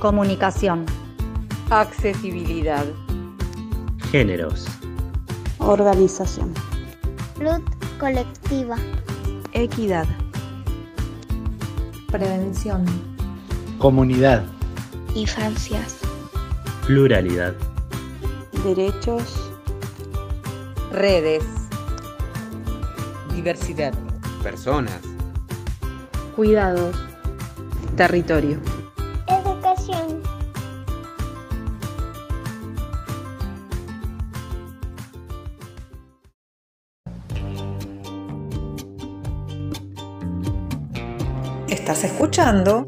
Comunicación. Accesibilidad. Géneros. Organización. Salud colectiva. Equidad. Prevención. Comunidad. Infancias. Pluralidad. Derechos. Redes. Diversidad. Personas. Cuidados. Territorio. Estás escuchando,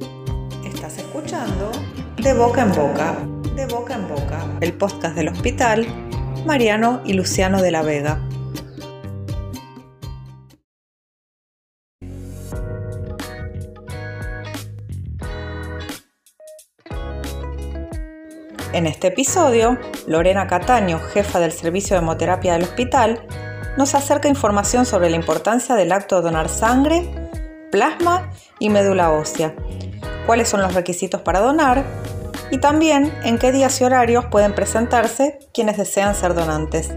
estás escuchando De Boca en Boca, De Boca en Boca, el podcast del hospital Mariano y Luciano de la Vega. En este episodio, Lorena Cataño, jefa del servicio de hemoterapia del hospital, nos acerca información sobre la importancia del acto de donar sangre, plasma y médula ósea, cuáles son los requisitos para donar y también en qué días y horarios pueden presentarse quienes desean ser donantes.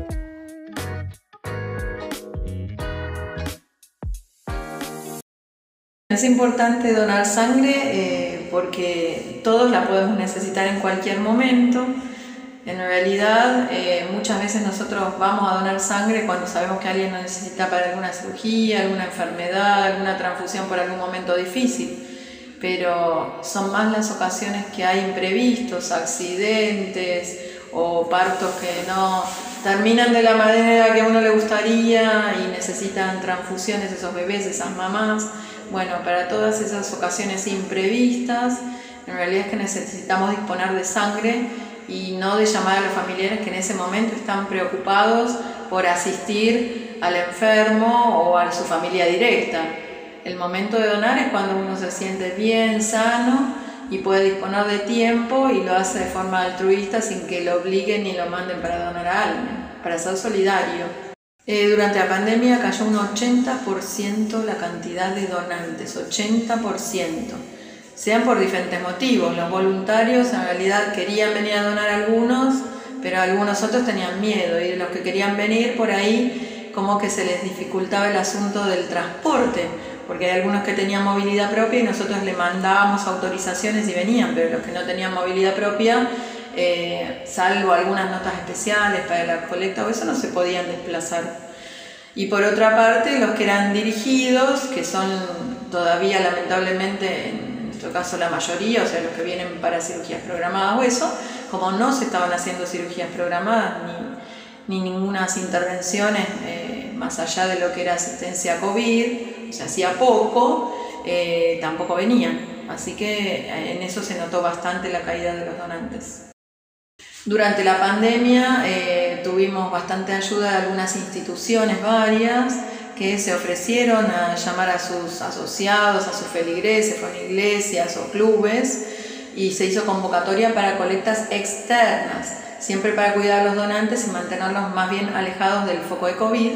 Es importante donar sangre eh, porque todos la podemos necesitar en cualquier momento. En realidad, eh, muchas veces nosotros vamos a donar sangre cuando sabemos que alguien lo necesita para alguna cirugía, alguna enfermedad, alguna transfusión por algún momento difícil. Pero son más las ocasiones que hay imprevistos, accidentes o partos que no terminan de la manera que a uno le gustaría y necesitan transfusiones esos bebés, esas mamás. Bueno, para todas esas ocasiones imprevistas, en realidad es que necesitamos disponer de sangre y no de llamar a los familiares que en ese momento están preocupados por asistir al enfermo o a su familia directa. El momento de donar es cuando uno se siente bien, sano y puede disponer de tiempo y lo hace de forma altruista sin que lo obliguen ni lo manden para donar a alguien, para ser solidario. Eh, durante la pandemia cayó un 80% la cantidad de donantes, 80%. Sean por diferentes motivos. Los voluntarios en realidad querían venir a donar algunos, pero algunos otros tenían miedo y los que querían venir por ahí como que se les dificultaba el asunto del transporte, porque hay algunos que tenían movilidad propia y nosotros le mandábamos autorizaciones y venían, pero los que no tenían movilidad propia eh, salvo algunas notas especiales para la colecta o eso, no se podían desplazar. Y por otra parte, los que eran dirigidos, que son todavía lamentablemente, en nuestro caso la mayoría, o sea, los que vienen para cirugías programadas o eso, como no se estaban haciendo cirugías programadas ni, ni ninguna intervenciones eh, más allá de lo que era asistencia COVID, o sea, hacía poco, eh, tampoco venían. Así que en eso se notó bastante la caída de los donantes. Durante la pandemia eh, tuvimos bastante ayuda de algunas instituciones varias que se ofrecieron a llamar a sus asociados, a sus feligreses, con iglesias o clubes, y se hizo convocatoria para colectas externas, siempre para cuidar a los donantes y mantenerlos más bien alejados del foco de COVID.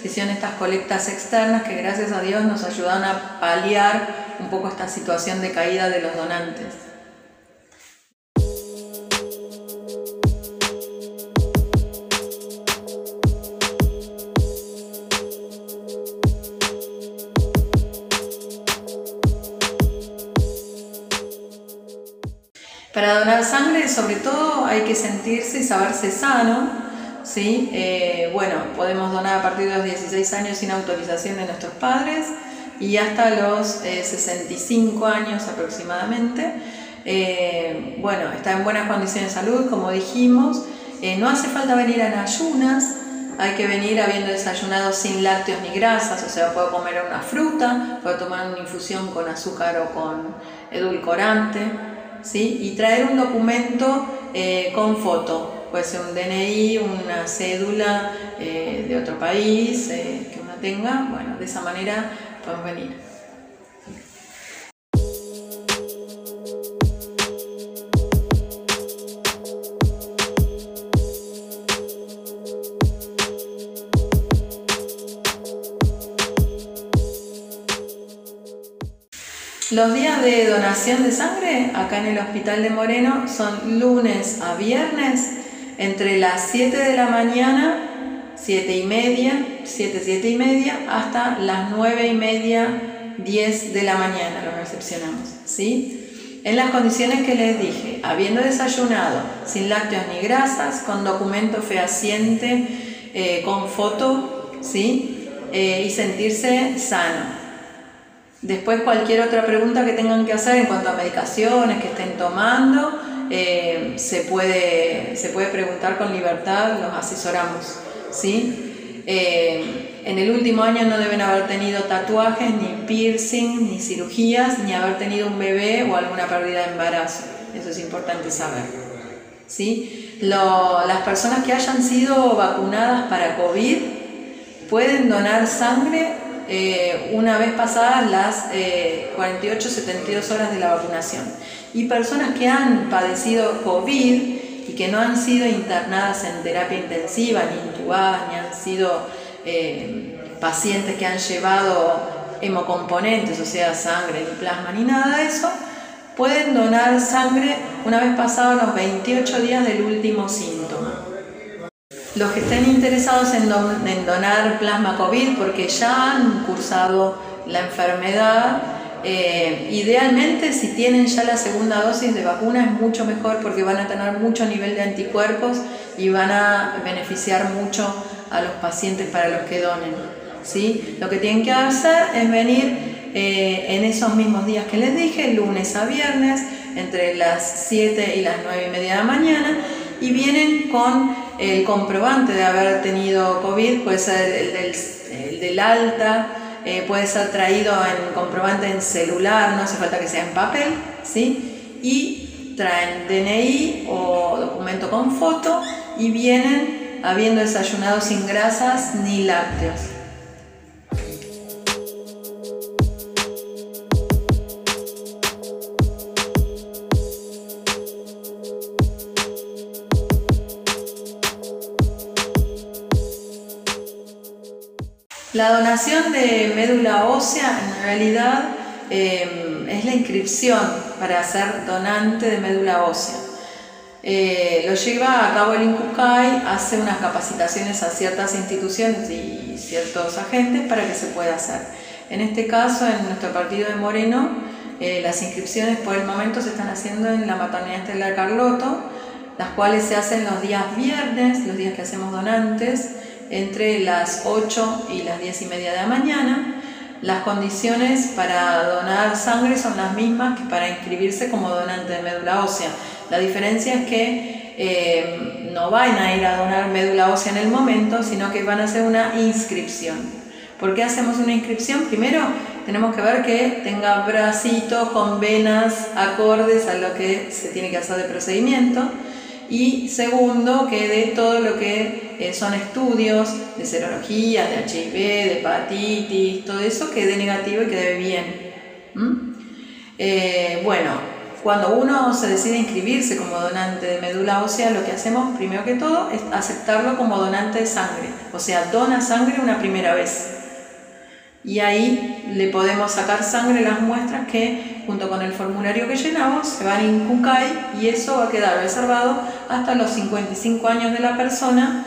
Se hicieron estas colectas externas que gracias a Dios nos ayudaron a paliar un poco esta situación de caída de los donantes. Para donar sangre, sobre todo, hay que sentirse y saberse sano. ¿sí? Eh, bueno, podemos donar a partir de los 16 años sin autorización de nuestros padres y hasta los 65 eh, años aproximadamente. Eh, bueno, está en buenas condiciones de salud, como dijimos. no hace falta venir en ayunas, hay que venir habiendo desayunado sin lácteos ni grasas, o sea, puedo comer una fruta, puedo tomar una infusión con azúcar o con edulcorante. ¿Sí? y traer un documento eh, con foto, puede ser un DNI, una cédula eh, de otro país eh, que uno tenga, bueno, de esa manera podemos venir. Los días de donación de sangre acá en el Hospital de Moreno son lunes a viernes entre las 7 de la mañana, 7 y media, 7, 7 y media, hasta las 9 y media, 10 de la mañana lo recepcionamos. ¿sí? En las condiciones que les dije, habiendo desayunado sin lácteos ni grasas, con documento fehaciente, eh, con foto, ¿sí? Eh, y sentirse sano. Después cualquier otra pregunta que tengan que hacer en cuanto a medicaciones que estén tomando, eh, se, puede, se puede preguntar con libertad, los asesoramos. ¿sí? Eh, en el último año no deben haber tenido tatuajes, ni piercing, ni cirugías, ni haber tenido un bebé o alguna pérdida de embarazo. Eso es importante saber. ¿sí? las personas que hayan sido vacunadas para COVID pueden donar sangre eh, una vez pasadas las 48-72 horas de la vacunación. Y personas que han padecido COVID y que no han sido internadas en terapia intensiva, ni intubadas, ni han sido eh, pacientes que han llevado hemocomponentes, o sea, sangre, ni plasma, ni nada de eso, pueden donar sangre una vez pasados los 28 días del último síntoma. Los que estén interesados en, donar plasma COVID porque ya han cursado la enfermedad, eh, idealmente si tienen ya la segunda dosis de vacuna es mucho mejor porque van a tener mucho nivel de anticuerpos y van a beneficiar mucho a los pacientes para los que donen. ¿sí? Lo que tienen que hacer es venir eh, en esos mismos días que les dije, lunes a viernes, entre las 7 y las 9 y media de la mañana, y vienen con el comprobante de haber tenido COVID, puede ser el del, alta, eh, puede ser traído en comprobante en celular, no hace falta que sea en papel, ¿sí? Y traen DNI o documento con foto y vienen habiendo desayunado sin grasas ni lácteos. La donación de médula ósea en realidad em, es la inscripción para ser donante de médula ósea. Eh, lo lleva a cabo el INCUCAI, hace unas capacitaciones a ciertas instituciones y ciertos agentes para que se pueda hacer. En este caso, en nuestro partido de Moreno, eh, las inscripciones por el momento se están haciendo en la maternidad Estelar Carloto, las cuales se hacen los días viernes, los días que hacemos donantes, entre las 8 y las 10 y media de la mañana. Las condiciones para donar sangre son las mismas que para inscribirse como donante de médula ósea. La diferencia es que eh, no van a ir a donar médula ósea en el momento, sino que van a hacer una inscripción. ¿Por qué hacemos una inscripción? Primero tenemos que ver que tenga bracitos con venas acordes a lo que se tiene que hacer de procedimiento y segundo, que de todo lo que eh, son estudios de serología, de HIV, de hepatitis, todo eso quede negativo y quede bien. Eh, bueno, cuando uno se decide inscribirse como donante de médula ósea, lo que hacemos primero que todo es aceptarlo como donante de sangre, o sea, dona sangre una primera vez. Y ahí le podemos sacar sangre las muestras que junto con el formulario que llenamos se van en CUCAI y eso va a quedar reservado hasta los 55 años de la persona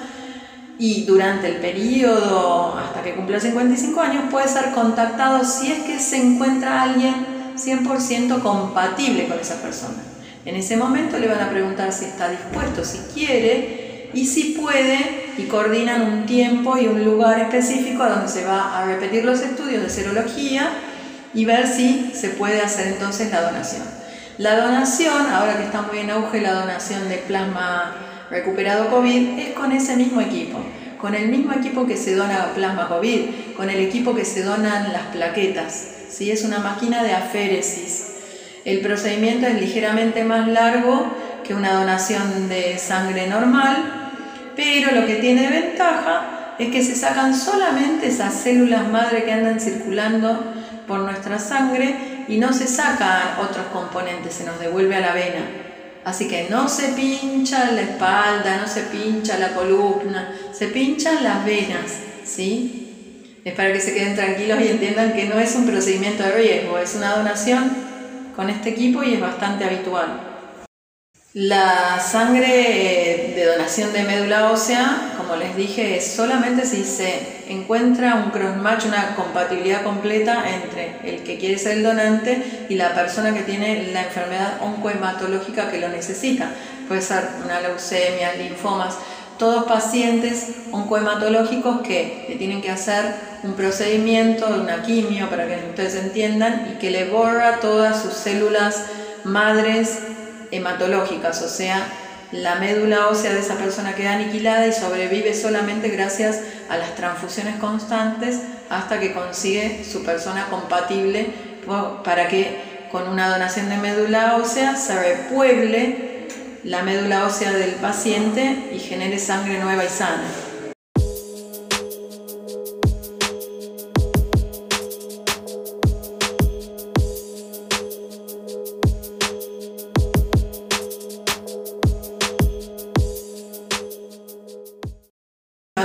y durante el periodo hasta que cumpla 55 años puede ser contactado si es que se encuentra alguien 100% compatible con esa persona. En ese momento le van a preguntar si está dispuesto, si quiere y si puede y coordinan un tiempo y un lugar específico a donde se va a repetir los estudios de serología y ver si se puede hacer entonces la donación. La donación, ahora que está muy en auge la donación de plasma recuperado COVID, es con ese mismo equipo, con el mismo equipo que se dona plasma COVID, con el equipo que se donan las plaquetas. ¿sí? Es una máquina de aféresis. El procedimiento es ligeramente más largo que una donación de sangre normal, pero lo que tiene ventaja es que se sacan solamente esas células madre que andan circulando por nuestra sangre y no se sacan otros componentes, se nos devuelve a la vena. Así que no se pincha la espalda, no se pincha la columna, se pinchan las venas, ¿sí? Es para que se queden tranquilos y entiendan que no es un procedimiento de riesgo, es una donación con este equipo y es bastante habitual. La sangre de donación de médula ósea, como les dije, es solamente si se encuentra un cross-match, una compatibilidad completa entre el que quiere ser el donante y la persona que tiene la enfermedad oncohematológica que lo necesita. Puede ser una leucemia, linfomas, todos pacientes oncohematológicos que le tienen que hacer un procedimiento, una quimio, para que ustedes entiendan, y que le borra todas sus células madres hematológicas, o sea, la médula ósea de esa persona queda aniquilada y sobrevive solamente gracias a las transfusiones constantes hasta que consigue su persona compatible para que con una donación de médula ósea se repueble la médula ósea del paciente y genere sangre nueva y sana.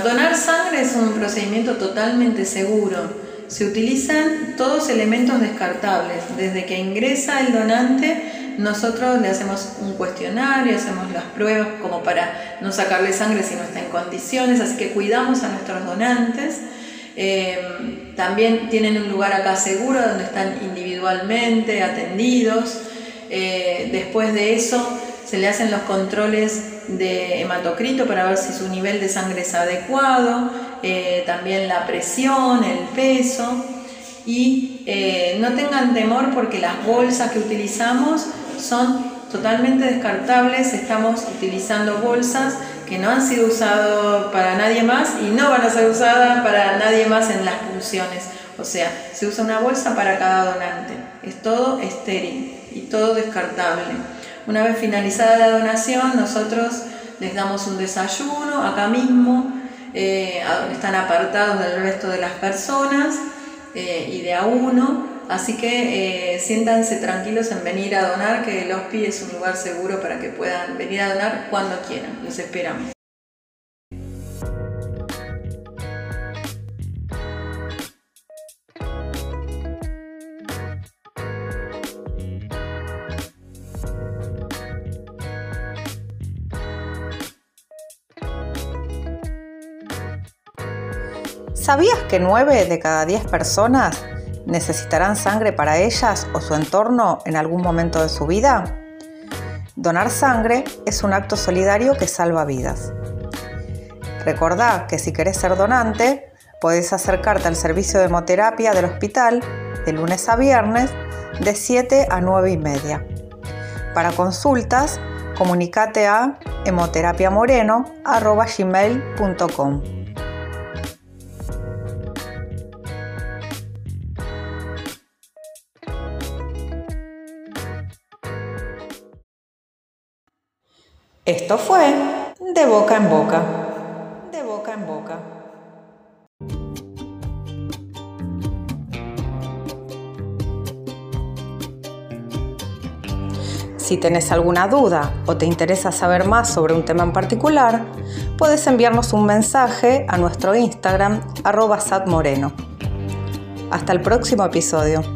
Donar sangre es un procedimiento totalmente seguro. Se utilizan todos elementos descartables. Desde que ingresa el donante, nosotros le hacemos un cuestionario, hacemos las pruebas como para no sacarle sangre si no está en condiciones, así que cuidamos a nuestros donantes. Eh, también tienen un lugar acá seguro donde están individualmente atendidos. Eh, después de eso se le hacen los controles de hematocrito para ver si su nivel de sangre es adecuado, eh, también la presión, el peso y eh, no tengan temor porque las bolsas que utilizamos son totalmente descartables, estamos utilizando bolsas que no han sido usadas para nadie más y no van a ser usadas para nadie más en las funciones. O sea, se usa una bolsa para cada donante. Es todo estéril y todo descartable. Una vez finalizada la donación, nosotros les damos un desayuno acá mismo, eh, están apartados del resto de las personas eh, y de a uno. Así que eh, siéntanse tranquilos en venir a donar, que el HOSPI es un lugar seguro para que puedan venir a donar cuando quieran. Los esperamos. ¿Sabías que 9 de cada 10 personas necesitarán sangre para ellas o su entorno en algún momento de su vida? Donar sangre es un acto solidario que salva vidas. Recordá que si querés ser donante, podés acercarte al servicio de hemoterapia del hospital de lunes a viernes de 7 a 9 y media. Para consultas, comunícate a hemoterapiamoreno.com. Esto fue de boca en boca. De boca en boca. Si tenés alguna duda o te interesa saber más sobre un tema en particular, puedes enviarnos un mensaje a nuestro Instagram arroba. Hasta el próximo episodio.